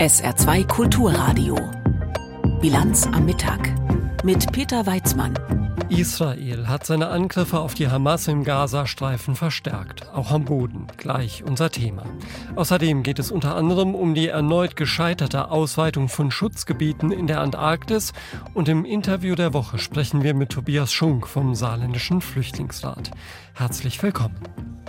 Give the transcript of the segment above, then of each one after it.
SR2 Kulturradio. Bilanz am Mittag. Mit Peter Weizmann. Israel hat seine Angriffe auf die Hamas im Gazastreifen verstärkt, auch am Boden, gleich unser Thema. Außerdem geht es unter anderem um die erneut gescheiterte Ausweitung von Schutzgebieten in der Antarktis und im Interview der Woche sprechen wir mit Tobias Schunk vom Saarländischen Flüchtlingsrat. Herzlich willkommen.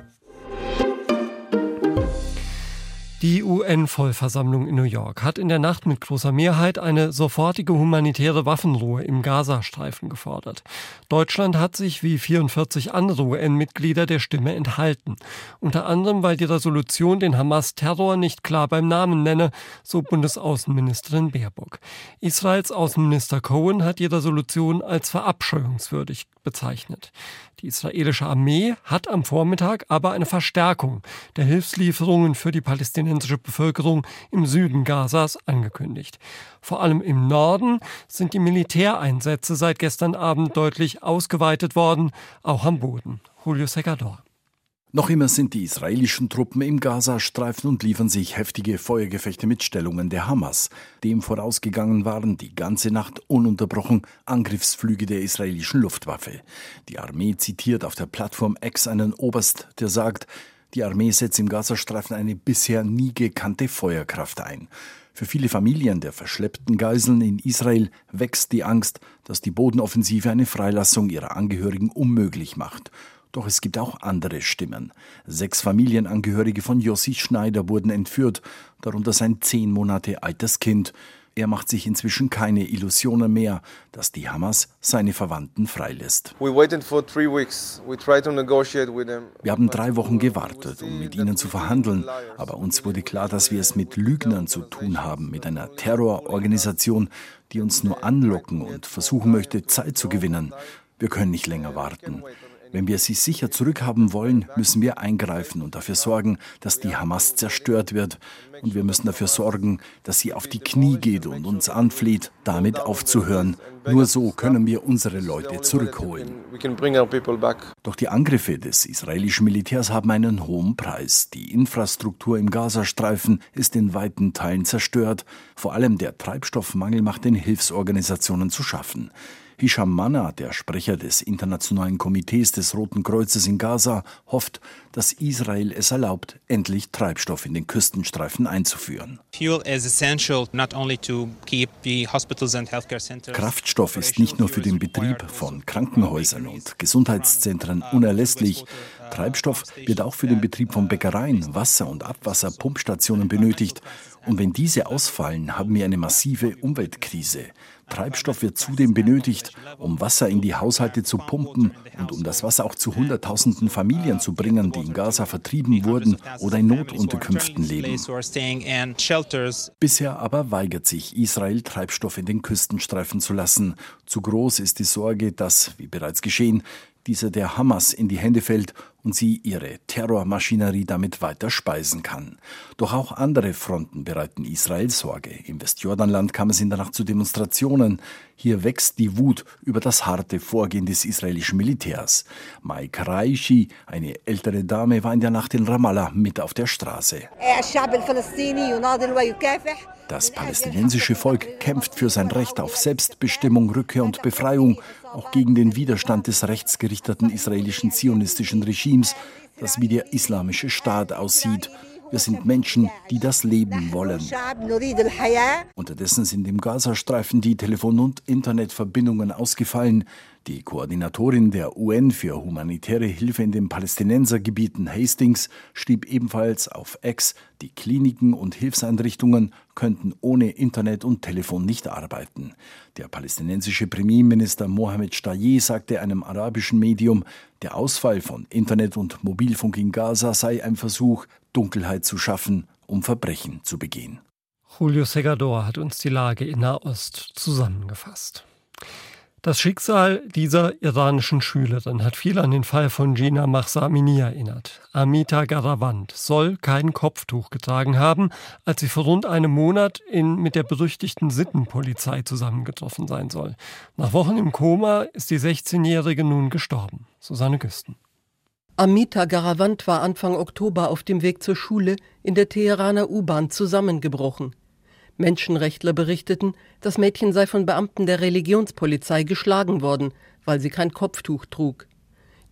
Die UN-Vollversammlung in New York hat in der Nacht mit großer Mehrheit eine sofortige humanitäre Waffenruhe im Gazastreifen gefordert. Deutschland hat sich wie 44 andere UN-Mitglieder der Stimme enthalten. Unter anderem, weil die Resolution den Hamas-Terror nicht klar beim Namen nenne, so Bundesaußenministerin Baerbock. Israels Außenminister Cohen hat die Resolution als verabscheuungswürdig bezeichnet. Die israelische Armee hat am Vormittag aber eine Verstärkung der Hilfslieferungen für die palästinensische Bevölkerung im Süden Gazas angekündigt. Vor allem im Norden sind die Militäreinsätze seit gestern Abend deutlich ausgeweitet worden, auch am Boden. Julio Segador. Noch immer sind die israelischen Truppen im Gazastreifen und liefern sich heftige Feuergefechte mit Stellungen der Hamas. Dem vorausgegangen waren die ganze Nacht ununterbrochen Angriffsflüge der israelischen Luftwaffe. Die Armee zitiert auf der Plattform X einen Oberst, der sagt, die Armee setzt im Gazastreifen eine bisher nie gekannte Feuerkraft ein. Für viele Familien der verschleppten Geiseln in Israel wächst die Angst, dass die Bodenoffensive eine Freilassung ihrer Angehörigen unmöglich macht. Doch es gibt auch andere Stimmen. Sechs Familienangehörige von Jossi Schneider wurden entführt, darunter sein zehn Monate altes Kind. Er macht sich inzwischen keine Illusionen mehr, dass die Hamas seine Verwandten freilässt. Wir haben drei Wochen gewartet, um mit ihnen zu verhandeln, aber uns wurde klar, dass wir es mit Lügnern zu tun haben, mit einer Terrororganisation, die uns nur anlocken und versuchen möchte, Zeit zu gewinnen. Wir können nicht länger warten. Wenn wir sie sicher zurückhaben wollen, müssen wir eingreifen und dafür sorgen, dass die Hamas zerstört wird. Und wir müssen dafür sorgen, dass sie auf die Knie geht und uns anfleht, damit aufzuhören. Nur so können wir unsere Leute zurückholen. Doch die Angriffe des israelischen Militärs haben einen hohen Preis. Die Infrastruktur im Gazastreifen ist in weiten Teilen zerstört. Vor allem der Treibstoffmangel macht den Hilfsorganisationen zu schaffen. Hisham Manna, der Sprecher des Internationalen Komitees des Roten Kreuzes in Gaza, hofft, dass Israel es erlaubt, endlich Treibstoff in den Küstenstreifen einzuführen. Kraftstoff ist nicht nur für den Betrieb von Krankenhäusern und Gesundheitszentren unerlässlich. Treibstoff wird auch für den Betrieb von Bäckereien, Wasser- und Abwasserpumpstationen benötigt. Und wenn diese ausfallen, haben wir eine massive Umweltkrise. Treibstoff wird zudem benötigt, um Wasser in die Haushalte zu pumpen und um das Wasser auch zu Hunderttausenden Familien zu bringen, die in Gaza vertrieben wurden oder in Notunterkünften leben. Bisher aber weigert sich Israel, Treibstoff in den Küstenstreifen zu lassen. Zu groß ist die Sorge, dass, wie bereits geschehen, dieser der Hamas in die Hände fällt und sie ihre Terrormaschinerie damit weiter speisen kann. Doch auch andere Fronten bereiten Israel Sorge. Im Westjordanland kam es in der Nacht zu Demonstrationen. Hier wächst die Wut über das harte Vorgehen des israelischen Militärs. Mai Karaishi, eine ältere Dame, war in der Nacht in Ramallah mit auf der Straße. Das palästinensische Volk kämpft für sein Recht auf Selbstbestimmung, Rückkehr und Befreiung, auch gegen den Widerstand des rechtsgerichteten israelischen zionistischen Regimes, das wie der islamische Staat aussieht wir sind Menschen, die das Leben wollen. Unterdessen sind im Gazastreifen die Telefon- und Internetverbindungen ausgefallen. Die Koordinatorin der UN für humanitäre Hilfe in den Palästinensergebieten Hastings schrieb ebenfalls auf X, die Kliniken und Hilfseinrichtungen könnten ohne Internet und Telefon nicht arbeiten. Der palästinensische Premierminister Mohammed Shtayyeh sagte einem arabischen Medium, der Ausfall von Internet und Mobilfunk in Gaza sei ein Versuch, Dunkelheit zu schaffen, um Verbrechen zu begehen. Julio Segador hat uns die Lage in Nahost zusammengefasst. Das Schicksal dieser iranischen Schülerin hat viel an den Fall von Gina Mahsamini erinnert. Amita Garavant soll kein Kopftuch getragen haben, als sie vor rund einem Monat in, mit der berüchtigten Sittenpolizei zusammengetroffen sein soll. Nach Wochen im Koma ist die 16-Jährige nun gestorben. Susanne Güsten. Amita Garavant war Anfang Oktober auf dem Weg zur Schule in der Teheraner U-Bahn zusammengebrochen. Menschenrechtler berichteten, das Mädchen sei von Beamten der Religionspolizei geschlagen worden, weil sie kein Kopftuch trug.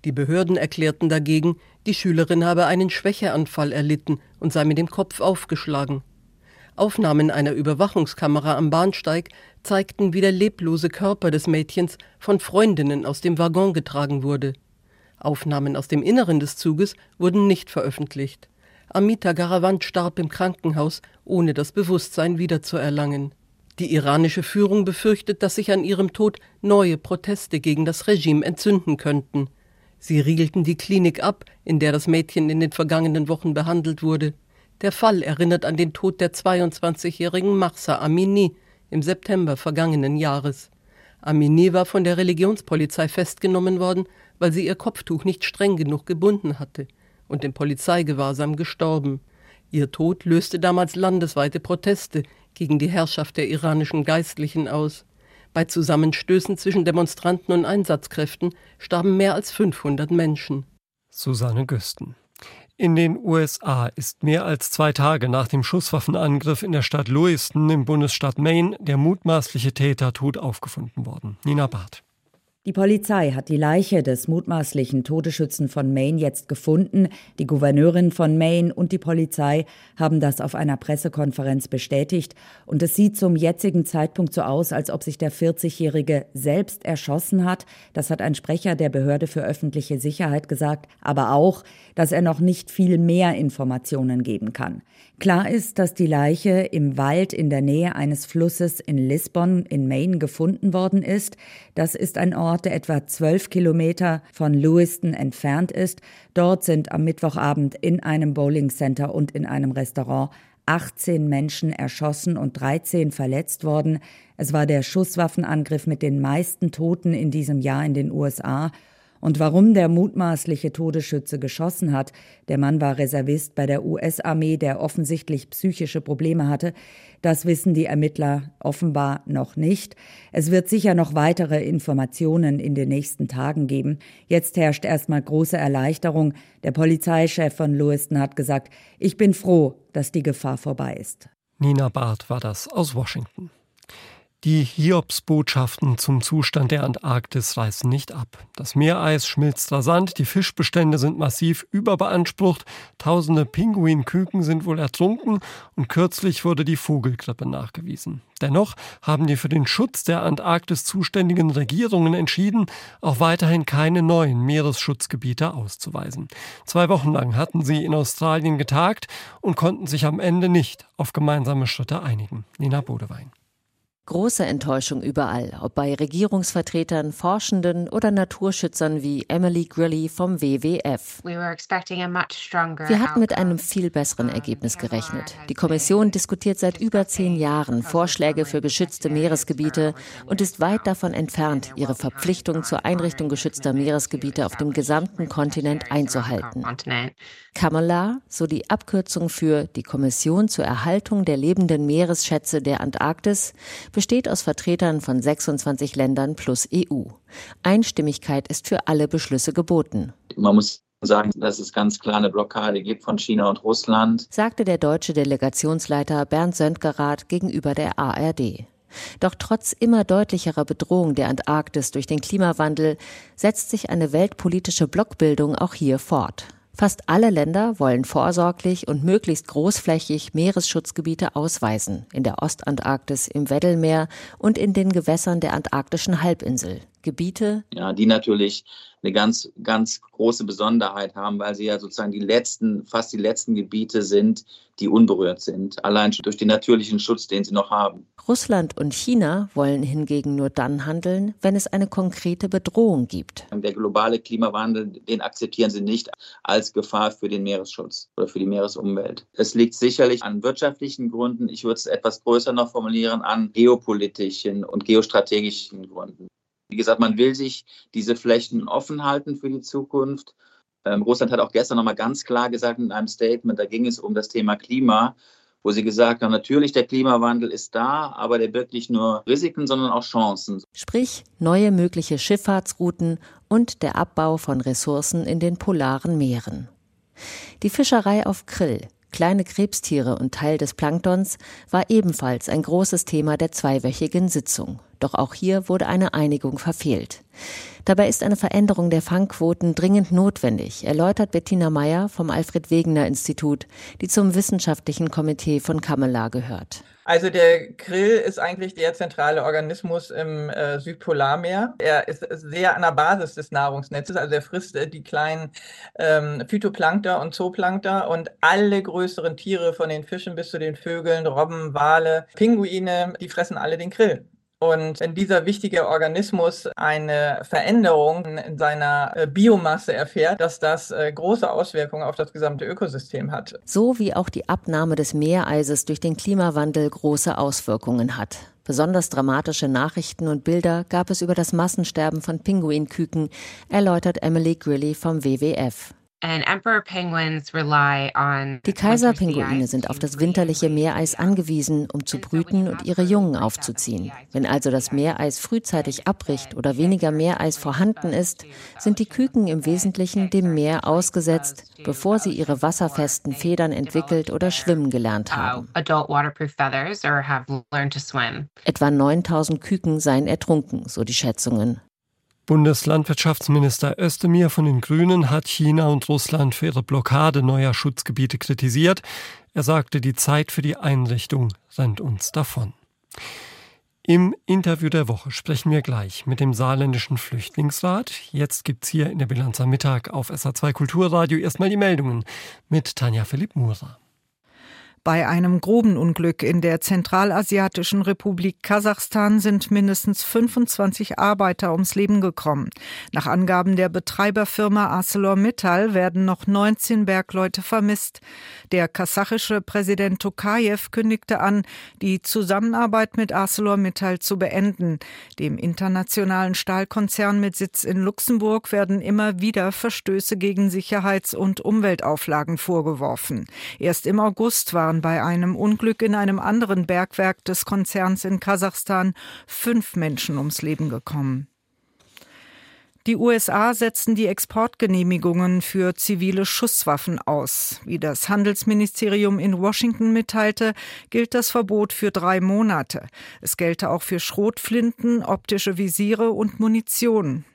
Die Behörden erklärten dagegen, die Schülerin habe einen Schwächeanfall erlitten und sei mit dem Kopf aufgeschlagen. Aufnahmen einer Überwachungskamera am Bahnsteig zeigten, wie der leblose Körper des Mädchens von Freundinnen aus dem Waggon getragen wurde. Aufnahmen aus dem Inneren des Zuges wurden nicht veröffentlicht. Amita Garavant starb im Krankenhaus, ohne das Bewusstsein wiederzuerlangen. Die iranische Führung befürchtet, dass sich an ihrem Tod neue Proteste gegen das Regime entzünden könnten. Sie riegelten die Klinik ab, in der das Mädchen in den vergangenen Wochen behandelt wurde. Der Fall erinnert an den Tod der 22-jährigen Mahsa Amini im September vergangenen Jahres. Amini war von der Religionspolizei festgenommen worden, weil sie ihr Kopftuch nicht streng genug gebunden hatte und im Polizeigewahrsam gestorben. Ihr Tod löste damals landesweite Proteste gegen die Herrschaft der iranischen Geistlichen aus. Bei Zusammenstößen zwischen Demonstranten und Einsatzkräften starben mehr als 500 Menschen. Susanne Güsten. In den USA ist mehr als zwei Tage nach dem Schusswaffenangriff in der Stadt Lewiston im Bundesstaat Maine der mutmaßliche Täter tot aufgefunden worden. Nina Barth. Die Polizei hat die Leiche des mutmaßlichen Todesschützen von Maine jetzt gefunden. Die Gouverneurin von Maine und die Polizei haben das auf einer Pressekonferenz bestätigt. Und es sieht zum jetzigen Zeitpunkt so aus, als ob sich der 40-Jährige selbst erschossen hat. Das hat ein Sprecher der Behörde für öffentliche Sicherheit gesagt. Aber auch, dass er noch nicht viel mehr Informationen geben kann. Klar ist, dass die Leiche im Wald in der Nähe eines Flusses in Lisbon in Maine gefunden worden ist. Das ist ein Ort, der etwa zwölf Kilometer von Lewiston entfernt ist. Dort sind am Mittwochabend in einem Bowling Center und in einem Restaurant 18 Menschen erschossen und 13 verletzt worden. Es war der Schusswaffenangriff mit den meisten Toten in diesem Jahr in den USA und warum der mutmaßliche Todesschütze geschossen hat, der Mann war Reservist bei der US-Armee, der offensichtlich psychische Probleme hatte, das wissen die Ermittler offenbar noch nicht. Es wird sicher noch weitere Informationen in den nächsten Tagen geben. Jetzt herrscht erstmal große Erleichterung. Der Polizeichef von Lewiston hat gesagt, ich bin froh, dass die Gefahr vorbei ist. Nina Barth war das aus Washington. Die Hiobsbotschaften zum Zustand der Antarktis reißen nicht ab. Das Meereis schmilzt rasant, die Fischbestände sind massiv überbeansprucht, tausende Pinguinküken sind wohl ertrunken und kürzlich wurde die Vogelgrippe nachgewiesen. Dennoch haben die für den Schutz der Antarktis zuständigen Regierungen entschieden, auch weiterhin keine neuen Meeresschutzgebiete auszuweisen. Zwei Wochen lang hatten sie in Australien getagt und konnten sich am Ende nicht auf gemeinsame Schritte einigen. Nina Bodewein. Große Enttäuschung überall, ob bei Regierungsvertretern, Forschenden oder Naturschützern wie Emily Grilly vom WWF. Wir hatten mit einem viel besseren Ergebnis gerechnet. Die Kommission diskutiert seit über zehn Jahren Vorschläge für geschützte Meeresgebiete und ist weit davon entfernt, ihre Verpflichtung zur Einrichtung geschützter Meeresgebiete auf dem gesamten Kontinent einzuhalten. Kamala, so die Abkürzung für die Kommission zur Erhaltung der lebenden Meeresschätze der Antarktis, besteht aus Vertretern von 26 Ländern plus EU. Einstimmigkeit ist für alle Beschlüsse geboten. Man muss sagen, dass es ganz klar eine Blockade gibt von China und Russland, sagte der deutsche Delegationsleiter Bernd Söntgerath gegenüber der ARD. Doch trotz immer deutlicherer Bedrohung der Antarktis durch den Klimawandel setzt sich eine weltpolitische Blockbildung auch hier fort. Fast alle Länder wollen vorsorglich und möglichst großflächig Meeresschutzgebiete ausweisen, in der Ostantarktis, im Weddellmeer und in den Gewässern der antarktischen Halbinsel. Gebiete, ja, die natürlich eine ganz, ganz große Besonderheit haben, weil sie ja sozusagen die letzten, fast die letzten Gebiete sind, die unberührt sind, allein durch den natürlichen Schutz, den sie noch haben. Russland und China wollen hingegen nur dann handeln, wenn es eine konkrete Bedrohung gibt. Der globale Klimawandel, den akzeptieren sie nicht als Gefahr für den Meeresschutz oder für die Meeresumwelt. Es liegt sicherlich an wirtschaftlichen Gründen, ich würde es etwas größer noch formulieren, an geopolitischen und geostrategischen Gründen. Wie gesagt, man will sich diese Flächen offen halten für die Zukunft. Ähm, Russland hat auch gestern nochmal ganz klar gesagt in einem Statement, da ging es um das Thema Klima, wo sie gesagt haben, natürlich der Klimawandel ist da, aber der birgt nicht nur Risiken, sondern auch Chancen. Sprich, neue mögliche Schifffahrtsrouten und der Abbau von Ressourcen in den polaren Meeren. Die Fischerei auf Krill kleine Krebstiere und Teil des Planktons, war ebenfalls ein großes Thema der zweiwöchigen Sitzung. Doch auch hier wurde eine Einigung verfehlt. Dabei ist eine Veränderung der Fangquoten dringend notwendig, erläutert Bettina Meyer vom Alfred Wegener Institut, die zum wissenschaftlichen Komitee von Kamela gehört. Also der Krill ist eigentlich der zentrale Organismus im äh, Südpolarmeer. Er ist sehr an der Basis des Nahrungsnetzes, also er frisst äh, die kleinen ähm, Phytoplankter und Zooplankter und alle größeren Tiere von den Fischen bis zu den Vögeln, Robben, Wale, Pinguine, die fressen alle den Krill. Und wenn dieser wichtige Organismus eine Veränderung in seiner äh, Biomasse erfährt, dass das äh, große Auswirkungen auf das gesamte Ökosystem hat. So wie auch die Abnahme des Meereises durch den Klimawandel große Auswirkungen hat. Besonders dramatische Nachrichten und Bilder gab es über das Massensterben von Pinguinküken, erläutert Emily Grilly vom WWF. Die Kaiserpinguine sind auf das winterliche Meereis angewiesen, um zu brüten und ihre Jungen aufzuziehen. Wenn also das Meereis frühzeitig abbricht oder weniger Meereis vorhanden ist, sind die Küken im Wesentlichen dem Meer ausgesetzt, bevor sie ihre wasserfesten Federn entwickelt oder schwimmen gelernt haben. Etwa 9000 Küken seien ertrunken, so die Schätzungen. Bundeslandwirtschaftsminister Özdemir von den Grünen hat China und Russland für ihre Blockade neuer Schutzgebiete kritisiert. Er sagte, die Zeit für die Einrichtung rennt uns davon. Im Interview der Woche sprechen wir gleich mit dem saarländischen Flüchtlingsrat. Jetzt gibt's hier in der Bilanz am Mittag auf SA2 Kulturradio erstmal die Meldungen mit Tanja Philipp Murer. Bei einem Grubenunglück in der Zentralasiatischen Republik Kasachstan sind mindestens 25 Arbeiter ums Leben gekommen. Nach Angaben der Betreiberfirma ArcelorMittal werden noch 19 Bergleute vermisst. Der kasachische Präsident Tokayev kündigte an, die Zusammenarbeit mit ArcelorMittal zu beenden. Dem internationalen Stahlkonzern mit Sitz in Luxemburg werden immer wieder Verstöße gegen Sicherheits- und Umweltauflagen vorgeworfen. Erst im August waren bei einem Unglück in einem anderen Bergwerk des Konzerns in Kasachstan fünf Menschen ums Leben gekommen. Die USA setzen die Exportgenehmigungen für zivile Schusswaffen aus. Wie das Handelsministerium in Washington mitteilte, gilt das Verbot für drei Monate. Es gelte auch für Schrotflinten, optische Visiere und Munition.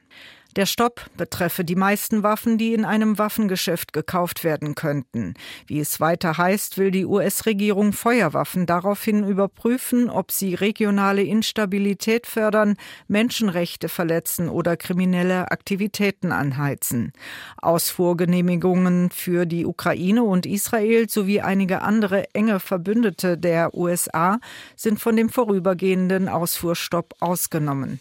Der Stopp betreffe die meisten Waffen, die in einem Waffengeschäft gekauft werden könnten. Wie es weiter heißt, will die US-Regierung Feuerwaffen daraufhin überprüfen, ob sie regionale Instabilität fördern, Menschenrechte verletzen oder kriminelle Aktivitäten anheizen. Ausfuhrgenehmigungen für die Ukraine und Israel sowie einige andere enge Verbündete der USA sind von dem vorübergehenden Ausfuhrstopp ausgenommen.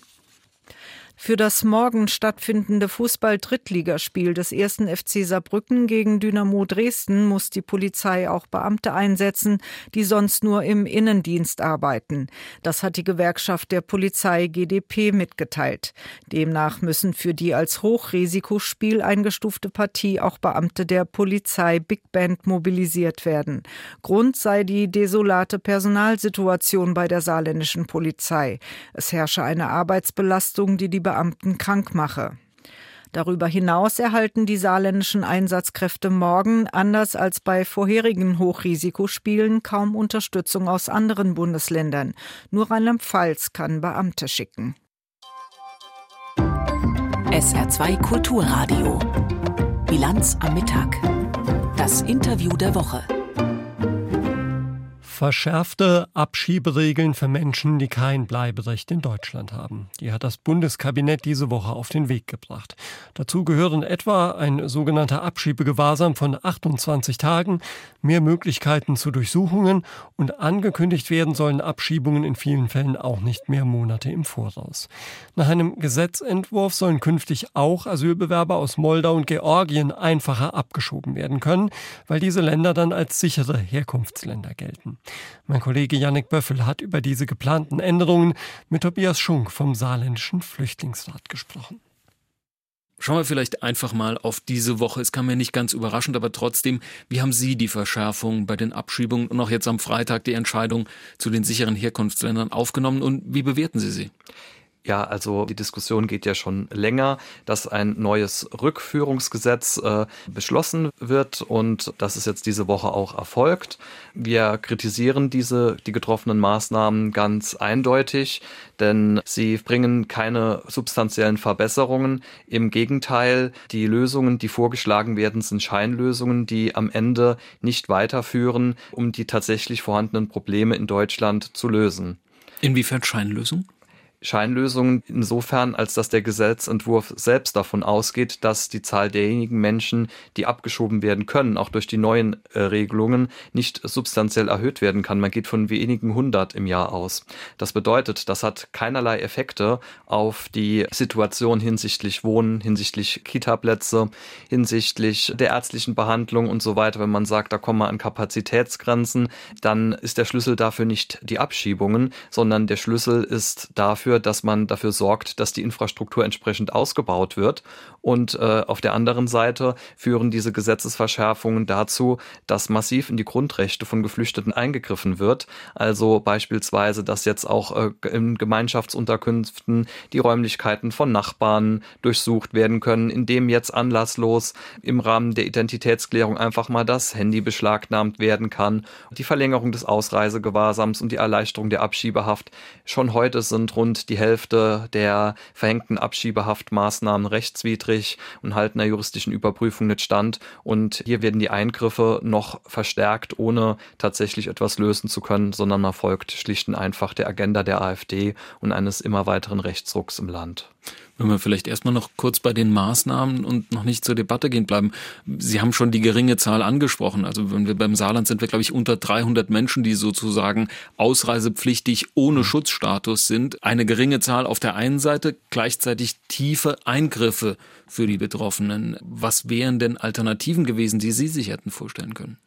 Für das morgen stattfindende Fußball-Drittligaspiel des ersten FC Saarbrücken gegen Dynamo Dresden muss die Polizei auch Beamte einsetzen, die sonst nur im Innendienst arbeiten. Das hat die Gewerkschaft der Polizei GDP mitgeteilt. Demnach müssen für die als Hochrisikospiel eingestufte Partie auch Beamte der Polizei Big Band mobilisiert werden. Grund sei die desolate Personalsituation bei der saarländischen Polizei. Es herrsche eine Arbeitsbelastung, die die Beamten krank mache. Darüber hinaus erhalten die saarländischen Einsatzkräfte morgen, anders als bei vorherigen Hochrisikospielen, kaum Unterstützung aus anderen Bundesländern. Nur Rheinland-Pfalz kann Beamte schicken. SR2 Kulturradio. Bilanz am Mittag. Das Interview der Woche. Verschärfte Abschieberegeln für Menschen, die kein Bleiberecht in Deutschland haben. Die hat das Bundeskabinett diese Woche auf den Weg gebracht. Dazu gehören etwa ein sogenannter Abschiebegewahrsam von 28 Tagen, mehr Möglichkeiten zu Durchsuchungen und angekündigt werden sollen Abschiebungen in vielen Fällen auch nicht mehr Monate im Voraus. Nach einem Gesetzentwurf sollen künftig auch Asylbewerber aus Moldau und Georgien einfacher abgeschoben werden können, weil diese Länder dann als sichere Herkunftsländer gelten. Mein Kollege Yannick Böffel hat über diese geplanten Änderungen mit Tobias Schunk vom Saarländischen Flüchtlingsrat gesprochen. Schauen wir vielleicht einfach mal auf diese Woche. Es kam mir nicht ganz überraschend, aber trotzdem, wie haben Sie die Verschärfung bei den Abschiebungen und auch jetzt am Freitag die Entscheidung zu den sicheren Herkunftsländern aufgenommen und wie bewerten Sie sie? Ja, also die Diskussion geht ja schon länger, dass ein neues Rückführungsgesetz äh, beschlossen wird und das ist jetzt diese Woche auch erfolgt. Wir kritisieren diese, die getroffenen Maßnahmen ganz eindeutig, denn sie bringen keine substanziellen Verbesserungen. Im Gegenteil, die Lösungen, die vorgeschlagen werden, sind Scheinlösungen, die am Ende nicht weiterführen, um die tatsächlich vorhandenen Probleme in Deutschland zu lösen. Inwiefern Scheinlösung? Scheinlösungen insofern, als dass der Gesetzentwurf selbst davon ausgeht, dass die Zahl derjenigen Menschen, die abgeschoben werden können, auch durch die neuen äh, Regelungen, nicht substanziell erhöht werden kann. Man geht von wenigen hundert im Jahr aus. Das bedeutet, das hat keinerlei Effekte auf die Situation hinsichtlich Wohnen, hinsichtlich Kitaplätze, hinsichtlich der ärztlichen Behandlung und so weiter. Wenn man sagt, da kommen wir an Kapazitätsgrenzen, dann ist der Schlüssel dafür nicht die Abschiebungen, sondern der Schlüssel ist dafür, dafür, dass man dafür sorgt, dass die Infrastruktur entsprechend ausgebaut wird. Und äh, auf der anderen Seite führen diese Gesetzesverschärfungen dazu, dass massiv in die Grundrechte von Geflüchteten eingegriffen wird. Also beispielsweise, dass jetzt auch äh, in Gemeinschaftsunterkünften die Räumlichkeiten von Nachbarn durchsucht werden können, indem jetzt anlasslos im Rahmen der Identitätsklärung einfach mal das Handy beschlagnahmt werden kann. Die Verlängerung des Ausreisegewahrsams und die Erleichterung der Abschiebehaft. Schon heute sind rund die Hälfte der verhängten Abschiebehaftmaßnahmen rechtswidrig und halten der juristischen Überprüfung nicht stand. Und hier werden die Eingriffe noch verstärkt, ohne tatsächlich etwas lösen zu können, sondern man folgt schlicht und einfach der Agenda der AfD und eines immer weiteren Rechtsrucks im Land. Wenn wir vielleicht erstmal noch kurz bei den Maßnahmen und noch nicht zur Debatte gehen bleiben. Sie haben schon die geringe Zahl angesprochen. Also wenn wir beim Saarland sind wir, glaube ich, unter 300 Menschen, die sozusagen ausreisepflichtig ohne mhm. Schutzstatus sind. Eine geringe Zahl auf der einen Seite, gleichzeitig tiefe Eingriffe für die Betroffenen. Was wären denn Alternativen gewesen, die Sie sich hätten vorstellen können?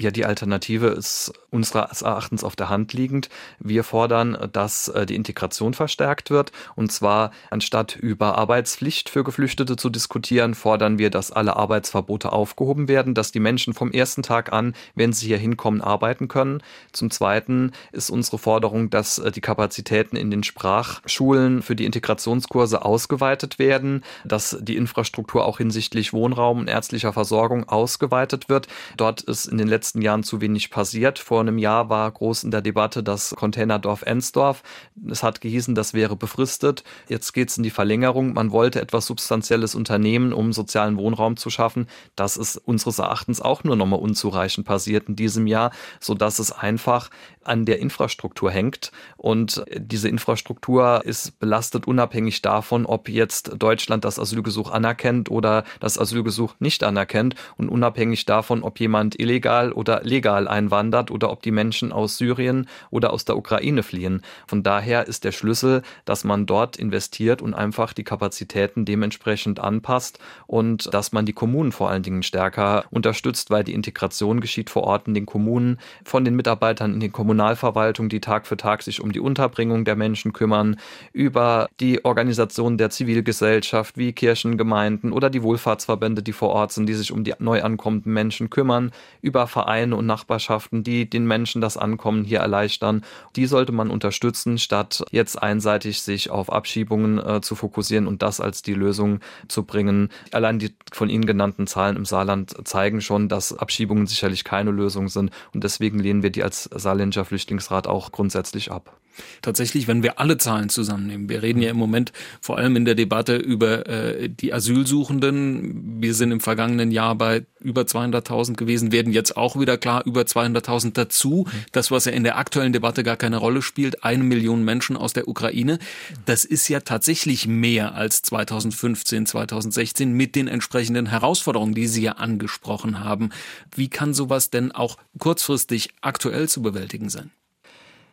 Ja, die Alternative ist unseres Erachtens auf der Hand liegend. Wir fordern, dass äh, die Integration verstärkt wird. Und zwar anstatt über Arbeitspflicht für Geflüchtete zu diskutieren, fordern wir, dass alle Arbeitsverbote aufgehoben werden, dass die Menschen vom ersten Tag an, wenn sie hier hinkommen, arbeiten können. Zum Zweiten ist unsere Forderung, dass äh, die Kapazitäten in den Sprachschulen für die Integrationskurse ausgeweitet werden, dass die Infrastruktur auch hinsichtlich Wohnraum und ärztlicher Versorgung ausgeweitet wird. Dort ist in den letzten letzten Jahren zu wenig passiert. Vor einem Jahr war groß in der Debatte das Containerdorf Ensdorf. Es hat gehießen, das wäre befristet. Jetzt geht es in die Verlängerung. Man wollte etwas Substanzielles unternehmen, um sozialen Wohnraum zu schaffen. Das ist unseres Erachtens auch nur nochmal unzureichend passiert in diesem Jahr, sodass es einfach an der Infrastruktur hängt. Und diese Infrastruktur ist belastet unabhängig davon, ob jetzt Deutschland das Asylgesuch anerkennt oder das Asylgesuch nicht anerkennt und unabhängig davon, ob jemand illegal oder legal einwandert oder ob die Menschen aus Syrien oder aus der Ukraine fliehen. Von daher ist der Schlüssel, dass man dort investiert und einfach die Kapazitäten dementsprechend anpasst und dass man die Kommunen vor allen Dingen stärker unterstützt, weil die Integration geschieht vor Ort in den Kommunen, von den Mitarbeitern in den Kommunalverwaltungen, die Tag für Tag sich um die Unterbringung der Menschen kümmern, über die Organisation der Zivilgesellschaft wie Kirchengemeinden oder die Wohlfahrtsverbände, die vor Ort sind, die sich um die neu ankommenden Menschen kümmern, über Vereine und Nachbarschaften, die den Menschen das Ankommen hier erleichtern. Die sollte man unterstützen, statt jetzt einseitig sich auf Abschiebungen äh, zu fokussieren und das als die Lösung zu bringen. Allein die von Ihnen genannten Zahlen im Saarland zeigen schon, dass Abschiebungen sicherlich keine Lösung sind und deswegen lehnen wir die als Saarländischer Flüchtlingsrat auch grundsätzlich ab. Tatsächlich, wenn wir alle Zahlen zusammennehmen, wir reden ja im Moment vor allem in der Debatte über äh, die Asylsuchenden. Wir sind im vergangenen Jahr bei über 200.000 gewesen, werden jetzt auch wieder klar über 200.000 dazu. Das, was ja in der aktuellen Debatte gar keine Rolle spielt, eine Million Menschen aus der Ukraine. Das ist ja tatsächlich mehr als 2015, 2016 mit den entsprechenden Herausforderungen, die Sie ja angesprochen haben. Wie kann sowas denn auch kurzfristig aktuell zu bewältigen sein?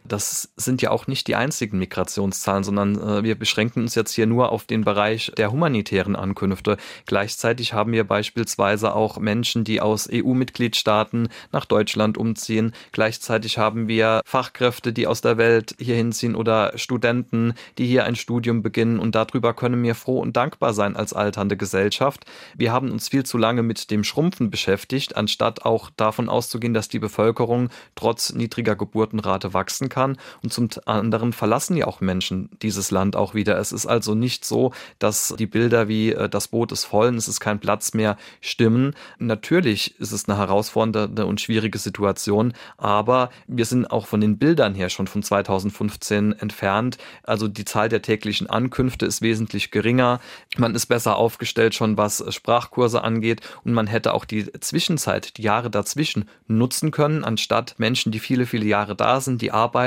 Das sind ja auch nicht die einzigen Migrationszahlen, sondern äh, wir beschränken uns jetzt hier nur auf den Bereich der humanitären Ankünfte. Gleichzeitig haben wir beispielsweise auch Menschen, die aus EU-Mitgliedstaaten nach Deutschland umziehen. Gleichzeitig haben wir Fachkräfte, die aus der Welt hier hinziehen oder Studenten, die hier ein Studium beginnen. Und darüber können wir froh und dankbar sein als alternde Gesellschaft. Wir haben uns viel zu lange mit dem Schrumpfen beschäftigt, anstatt auch davon auszugehen, dass die Bevölkerung trotz niedriger Geburtenrate wachsen kann kann und zum anderen verlassen ja auch Menschen dieses Land auch wieder. Es ist also nicht so, dass die Bilder wie äh, das Boot ist voll und es ist kein Platz mehr stimmen. Natürlich ist es eine herausfordernde und schwierige Situation, aber wir sind auch von den Bildern her schon von 2015 entfernt. Also die Zahl der täglichen Ankünfte ist wesentlich geringer. Man ist besser aufgestellt schon, was Sprachkurse angeht und man hätte auch die Zwischenzeit, die Jahre dazwischen nutzen können, anstatt Menschen, die viele, viele Jahre da sind, die arbeiten,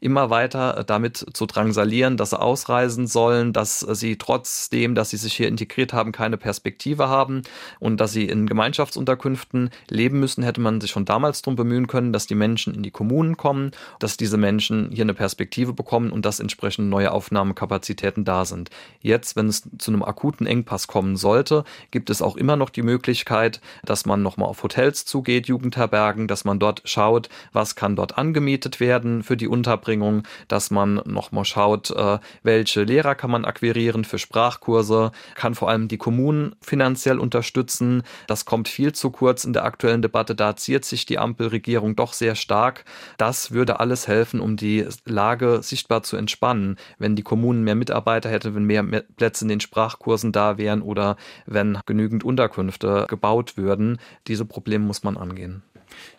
immer weiter damit zu drangsalieren, dass sie ausreisen sollen, dass sie trotzdem, dass sie sich hier integriert haben, keine Perspektive haben und dass sie in Gemeinschaftsunterkünften leben müssen, hätte man sich schon damals darum bemühen können, dass die Menschen in die Kommunen kommen, dass diese Menschen hier eine Perspektive bekommen und dass entsprechend neue Aufnahmekapazitäten da sind. Jetzt, wenn es zu einem akuten Engpass kommen sollte, gibt es auch immer noch die Möglichkeit, dass man nochmal auf Hotels zugeht, Jugendherbergen, dass man dort schaut, was kann dort angemietet werden für die Unterbringung, dass man nochmal schaut, äh, welche Lehrer kann man akquirieren für Sprachkurse, kann vor allem die Kommunen finanziell unterstützen. Das kommt viel zu kurz in der aktuellen Debatte, da ziert sich die Ampelregierung doch sehr stark. Das würde alles helfen, um die Lage sichtbar zu entspannen, wenn die Kommunen mehr Mitarbeiter hätten, wenn mehr Plätze in den Sprachkursen da wären oder wenn genügend Unterkünfte gebaut würden. Diese Probleme muss man angehen.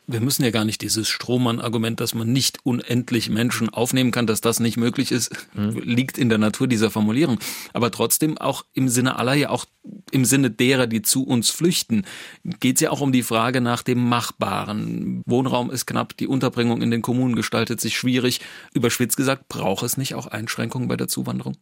Wir müssen ja gar nicht dieses Strohmann-Argument, dass man nicht unendlich Menschen aufnehmen kann, dass das nicht möglich ist, mhm. liegt in der Natur dieser Formulierung. Aber trotzdem auch im Sinne aller, ja auch im Sinne derer, die zu uns flüchten, geht es ja auch um die Frage nach dem Machbaren. Wohnraum ist knapp, die Unterbringung in den Kommunen gestaltet sich schwierig. Überspitzt gesagt, braucht es nicht auch Einschränkungen bei der Zuwanderung?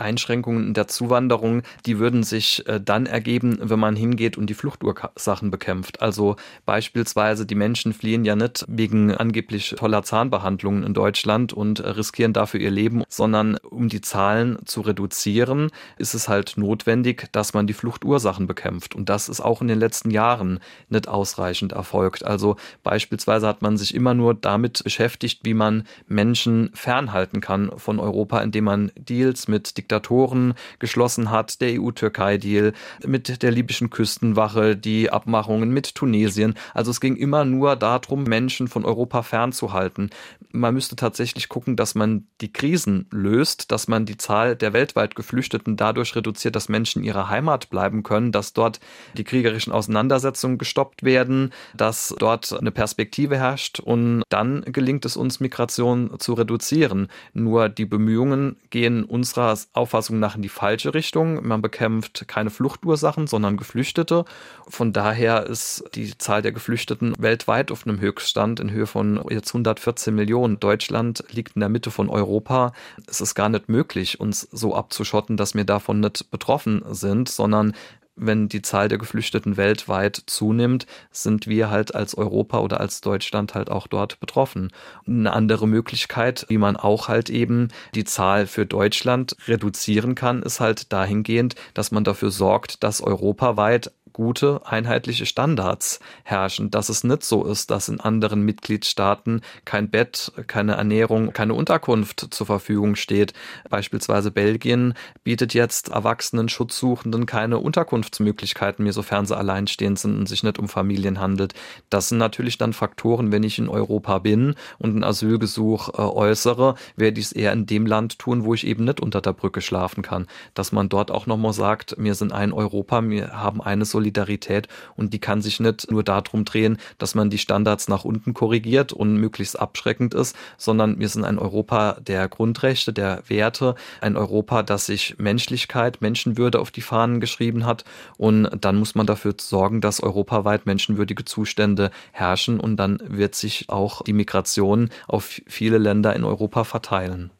Einschränkungen in der Zuwanderung, die würden sich äh, dann ergeben, wenn man hingeht und die Fluchtursachen bekämpft. Also beispielsweise die Menschen fliehen ja nicht wegen angeblich toller Zahnbehandlungen in Deutschland und äh, riskieren dafür ihr Leben, sondern um die Zahlen zu reduzieren, ist es halt notwendig, dass man die Fluchtursachen bekämpft. Und das ist auch in den letzten Jahren nicht ausreichend erfolgt. Also beispielsweise hat man sich immer nur damit beschäftigt, wie man Menschen fernhalten kann von Europa, indem man Deals mit Diktaturen Diktatoren geschlossen hat, der EU-Türkei-Deal mit der libyschen Küstenwache, die Abmachungen mit Tunesien. Also es ging immer nur darum, Menschen von Europa fernzuhalten. Man müsste tatsächlich gucken, dass man die Krisen löst, dass man die Zahl der weltweit Geflüchteten dadurch reduziert, dass Menschen in ihrer Heimat bleiben können, dass dort die kriegerischen Auseinandersetzungen gestoppt werden, dass dort eine Perspektive herrscht und dann gelingt es uns, Migration zu reduzieren. Nur die Bemühungen gehen unserer Auffassung nach in die falsche Richtung. Man bekämpft keine Fluchtursachen, sondern Geflüchtete. Von daher ist die Zahl der Geflüchteten weltweit auf einem Höchststand in Höhe von jetzt 114 Millionen. Deutschland liegt in der Mitte von Europa. Es ist gar nicht möglich, uns so abzuschotten, dass wir davon nicht betroffen sind, sondern wenn die Zahl der Geflüchteten weltweit zunimmt, sind wir halt als Europa oder als Deutschland halt auch dort betroffen. Eine andere Möglichkeit, wie man auch halt eben die Zahl für Deutschland reduzieren kann, ist halt dahingehend, dass man dafür sorgt, dass europaweit gute, einheitliche Standards herrschen, dass es nicht so ist, dass in anderen Mitgliedstaaten kein Bett, keine Ernährung, keine Unterkunft zur Verfügung steht. Beispielsweise Belgien bietet jetzt erwachsenen Schutzsuchenden keine Unterkunftsmöglichkeiten mehr, sofern sie alleinstehend sind und sich nicht um Familien handelt. Das sind natürlich dann Faktoren, wenn ich in Europa bin und ein Asylgesuch äh, äußere, werde ich es eher in dem Land tun, wo ich eben nicht unter der Brücke schlafen kann. Dass man dort auch nochmal sagt, wir sind ein Europa, wir haben eine Solidarität Solidarität und die kann sich nicht nur darum drehen, dass man die Standards nach unten korrigiert und möglichst abschreckend ist, sondern wir sind ein Europa der Grundrechte, der Werte, ein Europa, das sich Menschlichkeit, Menschenwürde auf die Fahnen geschrieben hat und dann muss man dafür sorgen, dass europaweit menschenwürdige Zustände herrschen und dann wird sich auch die Migration auf viele Länder in Europa verteilen.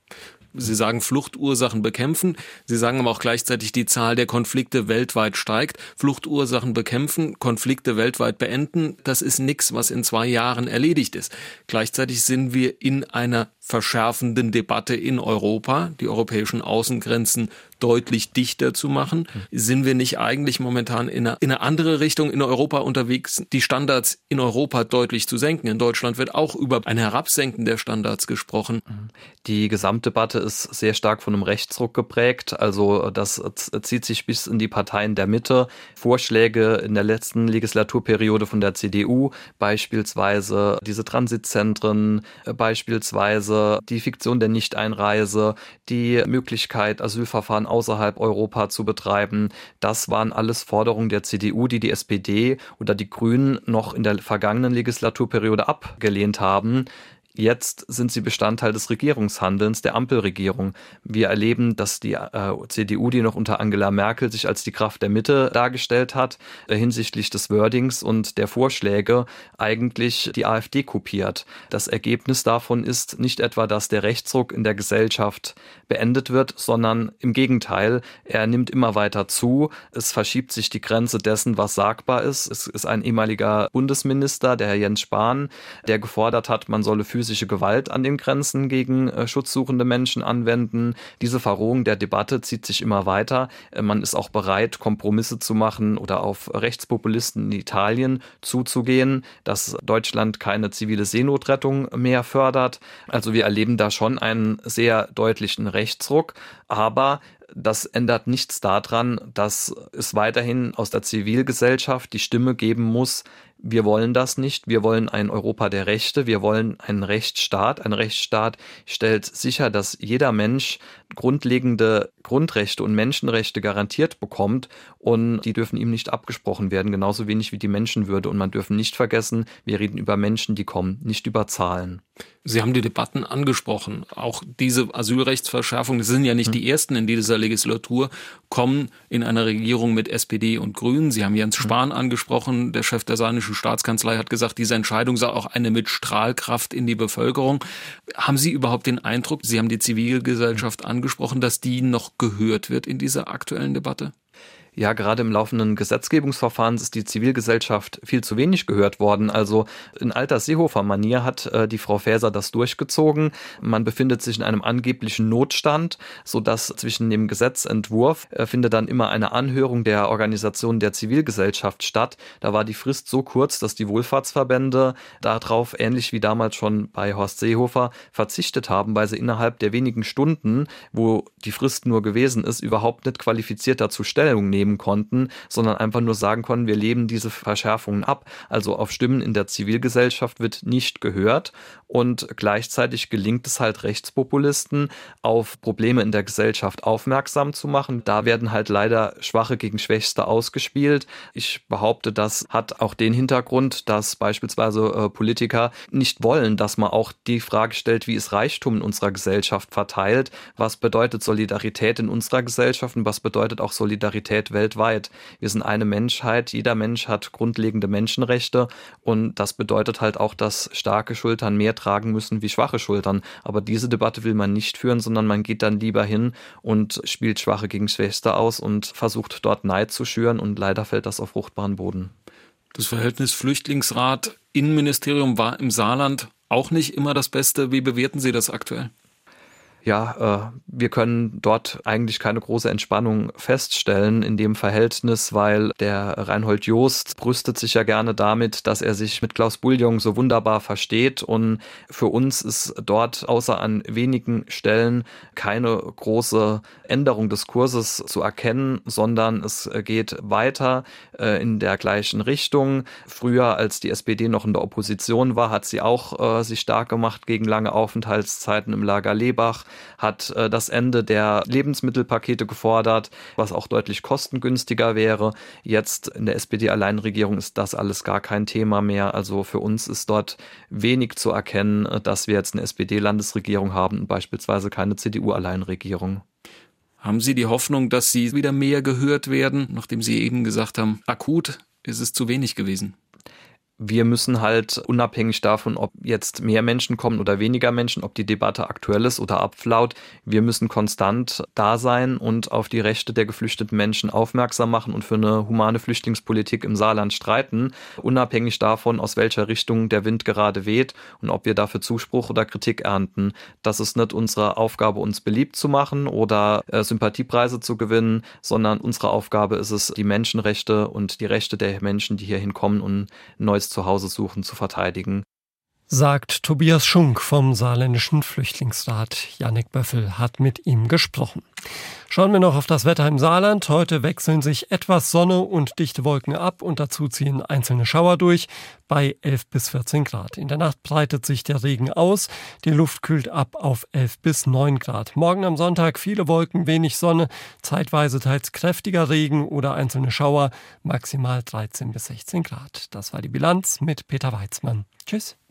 Sie sagen Fluchtursachen bekämpfen. Sie sagen aber auch gleichzeitig, die Zahl der Konflikte weltweit steigt. Fluchtursachen bekämpfen, Konflikte weltweit beenden, das ist nichts, was in zwei Jahren erledigt ist. Gleichzeitig sind wir in einer verschärfenden Debatte in Europa, die europäischen Außengrenzen deutlich dichter zu machen. Sind wir nicht eigentlich momentan in eine, in eine andere Richtung in Europa unterwegs, die Standards in Europa deutlich zu senken? In Deutschland wird auch über ein Herabsenken der Standards gesprochen. Die Gesamtdebatte ist sehr stark von einem Rechtsruck geprägt. Also das zieht sich bis in die Parteien der Mitte. Vorschläge in der letzten Legislaturperiode von der CDU, beispielsweise diese Transitzentren, beispielsweise die Fiktion der Nichteinreise, die Möglichkeit, Asylverfahren außerhalb Europa zu betreiben. Das waren alles Forderungen der CDU, die die SPD oder die Grünen noch in der vergangenen Legislaturperiode abgelehnt haben. Jetzt sind sie Bestandteil des Regierungshandelns der Ampelregierung. Wir erleben, dass die äh, CDU, die noch unter Angela Merkel sich als die Kraft der Mitte dargestellt hat, äh, hinsichtlich des Wordings und der Vorschläge eigentlich die AfD kopiert. Das Ergebnis davon ist nicht etwa, dass der Rechtsruck in der Gesellschaft beendet wird, sondern im Gegenteil, er nimmt immer weiter zu. Es verschiebt sich die Grenze dessen, was sagbar ist. Es ist ein ehemaliger Bundesminister, der Herr Jens Spahn, der gefordert hat, man solle für physische Gewalt an den Grenzen gegen äh, schutzsuchende Menschen anwenden. Diese Verrohung der Debatte zieht sich immer weiter. Äh, man ist auch bereit, Kompromisse zu machen oder auf Rechtspopulisten in Italien zuzugehen, dass Deutschland keine zivile Seenotrettung mehr fördert. Also wir erleben da schon einen sehr deutlichen Rechtsruck, aber das ändert nichts daran, dass es weiterhin aus der Zivilgesellschaft die Stimme geben muss, wir wollen das nicht. Wir wollen ein Europa der Rechte. Wir wollen einen Rechtsstaat. Ein Rechtsstaat stellt sicher, dass jeder Mensch grundlegende Grundrechte und Menschenrechte garantiert bekommt und die dürfen ihm nicht abgesprochen werden, genauso wenig wie die Menschenwürde. Und man dürfen nicht vergessen, wir reden über Menschen, die kommen, nicht über Zahlen. Sie haben die Debatten angesprochen. Auch diese Asylrechtsverschärfungen, das sind ja nicht hm. die ersten in dieser Legislatur, kommen in einer Regierung mit SPD und Grünen. Sie haben Jens hm. Spahn angesprochen. Der Chef der saarländischen Staatskanzlei hat gesagt, diese Entscheidung sei auch eine mit Strahlkraft in die Bevölkerung. Haben Sie überhaupt den Eindruck, Sie haben die Zivilgesellschaft angesprochen, dass die noch gehört wird in dieser aktuellen Debatte? Ja, gerade im laufenden Gesetzgebungsverfahren ist die Zivilgesellschaft viel zu wenig gehört worden. Also in alter Seehofer-Manier hat äh, die Frau Faeser das durchgezogen. Man befindet sich in einem angeblichen Notstand, sodass zwischen dem Gesetzentwurf äh, findet dann immer eine Anhörung der Organisation der Zivilgesellschaft statt. Da war die Frist so kurz, dass die Wohlfahrtsverbände darauf, ähnlich wie damals schon bei Horst Seehofer, verzichtet haben, weil sie innerhalb der wenigen Stunden, wo die Frist nur gewesen ist, überhaupt nicht qualifiziert dazu Stellung nehmen nehmen konnten, sondern einfach nur sagen konnten, wir lehnen diese Verschärfungen ab. Also auf Stimmen in der Zivilgesellschaft wird nicht gehört und gleichzeitig gelingt es halt Rechtspopulisten, auf Probleme in der Gesellschaft aufmerksam zu machen. Da werden halt leider Schwache gegen Schwächste ausgespielt. Ich behaupte, das hat auch den Hintergrund, dass beispielsweise äh, Politiker nicht wollen, dass man auch die Frage stellt, wie ist Reichtum in unserer Gesellschaft verteilt, was bedeutet Solidarität in unserer Gesellschaft und was bedeutet auch Solidarität weltweit. Wir sind eine Menschheit, jeder Mensch hat grundlegende Menschenrechte und das bedeutet halt auch, dass starke Schultern mehr tragen müssen wie schwache Schultern. Aber diese Debatte will man nicht führen, sondern man geht dann lieber hin und spielt Schwache gegen Schwächste aus und versucht dort Neid zu schüren und leider fällt das auf fruchtbaren Boden. Das Verhältnis Flüchtlingsrat Innenministerium war im Saarland auch nicht immer das Beste. Wie bewerten Sie das aktuell? Ja, äh, wir können dort eigentlich keine große Entspannung feststellen in dem Verhältnis, weil der Reinhold Joost brüstet sich ja gerne damit, dass er sich mit Klaus Bullion so wunderbar versteht und für uns ist dort außer an wenigen Stellen keine große Änderung des Kurses zu erkennen, sondern es geht weiter äh, in der gleichen Richtung. Früher, als die SPD noch in der Opposition war, hat sie auch äh, sich stark gemacht gegen lange Aufenthaltszeiten im Lager Lebach hat äh, das Ende der Lebensmittelpakete gefordert, was auch deutlich kostengünstiger wäre. Jetzt in der SPD-Alleinregierung ist das alles gar kein Thema mehr. Also für uns ist dort wenig zu erkennen, äh, dass wir jetzt eine SPD-Landesregierung haben und beispielsweise keine CDU-Alleinregierung. Haben Sie die Hoffnung, dass Sie wieder mehr gehört werden, nachdem Sie eben gesagt haben, akut ist es zu wenig gewesen? Wir müssen halt unabhängig davon, ob jetzt mehr Menschen kommen oder weniger Menschen, ob die Debatte aktuell ist oder abflaut, wir müssen konstant da sein und auf die Rechte der geflüchteten Menschen aufmerksam machen und für eine humane Flüchtlingspolitik im Saarland streiten, unabhängig davon, aus welcher Richtung der Wind gerade weht und ob wir dafür Zuspruch oder Kritik ernten. Das ist nicht unsere Aufgabe, uns beliebt zu machen oder äh, Sympathiepreise zu gewinnen, sondern unsere Aufgabe ist es, die Menschenrechte und die Rechte der Menschen, die hier hinkommen und ein neues Zuhause suchen, zu verteidigen. Sagt Tobias Schunk vom saarländischen Flüchtlingsrat. Jannik Böffel hat mit ihm gesprochen. Schauen wir noch auf das Wetter im Saarland. Heute wechseln sich etwas Sonne und dichte Wolken ab und dazu ziehen einzelne Schauer durch bei 11 bis 14 Grad. In der Nacht breitet sich der Regen aus. Die Luft kühlt ab auf 11 bis 9 Grad. Morgen am Sonntag viele Wolken, wenig Sonne, zeitweise teils kräftiger Regen oder einzelne Schauer, maximal 13 bis 16 Grad. Das war die Bilanz mit Peter Weizmann. Tschüss.